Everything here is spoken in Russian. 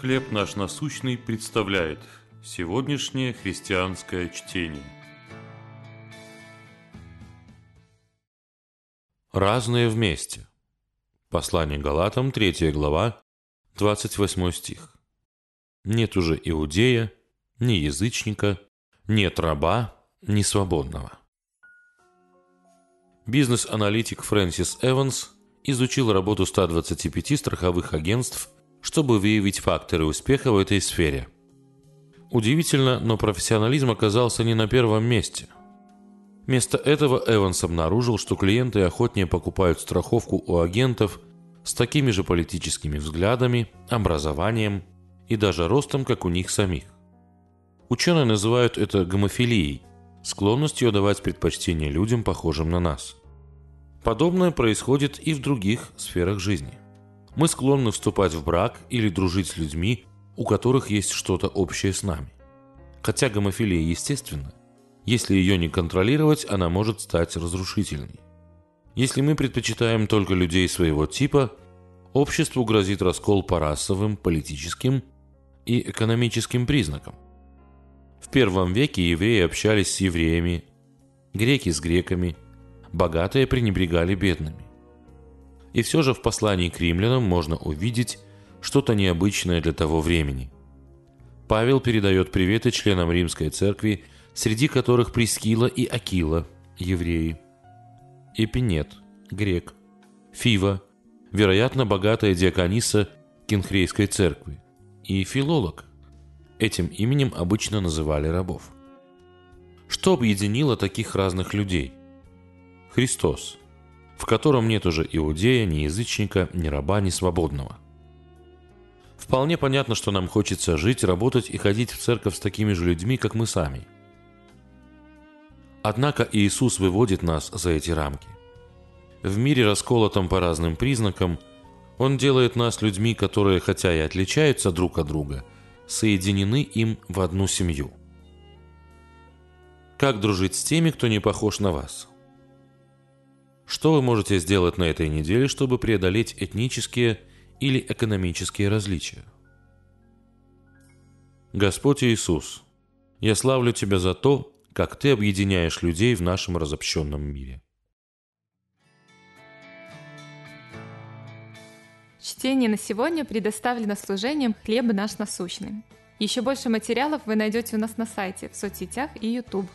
«Хлеб наш насущный» представляет сегодняшнее христианское чтение. Разные вместе. Послание Галатам, 3 глава, 28 стих. Нет уже иудея, ни язычника, нет раба, ни свободного. Бизнес-аналитик Фрэнсис Эванс изучил работу 125 страховых агентств, чтобы выявить факторы успеха в этой сфере. Удивительно, но профессионализм оказался не на первом месте. Вместо этого Эванс обнаружил, что клиенты охотнее покупают страховку у агентов с такими же политическими взглядами, образованием и даже ростом, как у них самих. Ученые называют это гомофилией, склонностью давать предпочтение людям, похожим на нас – Подобное происходит и в других сферах жизни. Мы склонны вступать в брак или дружить с людьми, у которых есть что-то общее с нами. Хотя гомофилия естественна, если ее не контролировать, она может стать разрушительной. Если мы предпочитаем только людей своего типа, обществу грозит раскол по расовым, политическим и экономическим признакам. В первом веке евреи общались с евреями, греки с греками – богатые пренебрегали бедными. И все же в послании к римлянам можно увидеть что-то необычное для того времени. Павел передает приветы членам римской церкви, среди которых Прескила и Акила, евреи, Эпинет, грек, Фива, вероятно, богатая диакониса Кинхрейской церкви, и Филолог. Этим именем обычно называли рабов. Что объединило таких разных людей – Христос, в котором нет уже иудея, ни язычника, ни раба, ни свободного. Вполне понятно, что нам хочется жить, работать и ходить в церковь с такими же людьми, как мы сами. Однако Иисус выводит нас за эти рамки. В мире, расколотом по разным признакам, Он делает нас людьми, которые, хотя и отличаются друг от друга, соединены им в одну семью. Как дружить с теми, кто не похож на вас – что вы можете сделать на этой неделе, чтобы преодолеть этнические или экономические различия? Господь Иисус, я славлю Тебя за то, как Ты объединяешь людей в нашем разобщенном мире. Чтение на сегодня предоставлено служением «Хлеб наш насущный». Еще больше материалов вы найдете у нас на сайте, в соцсетях и YouTube.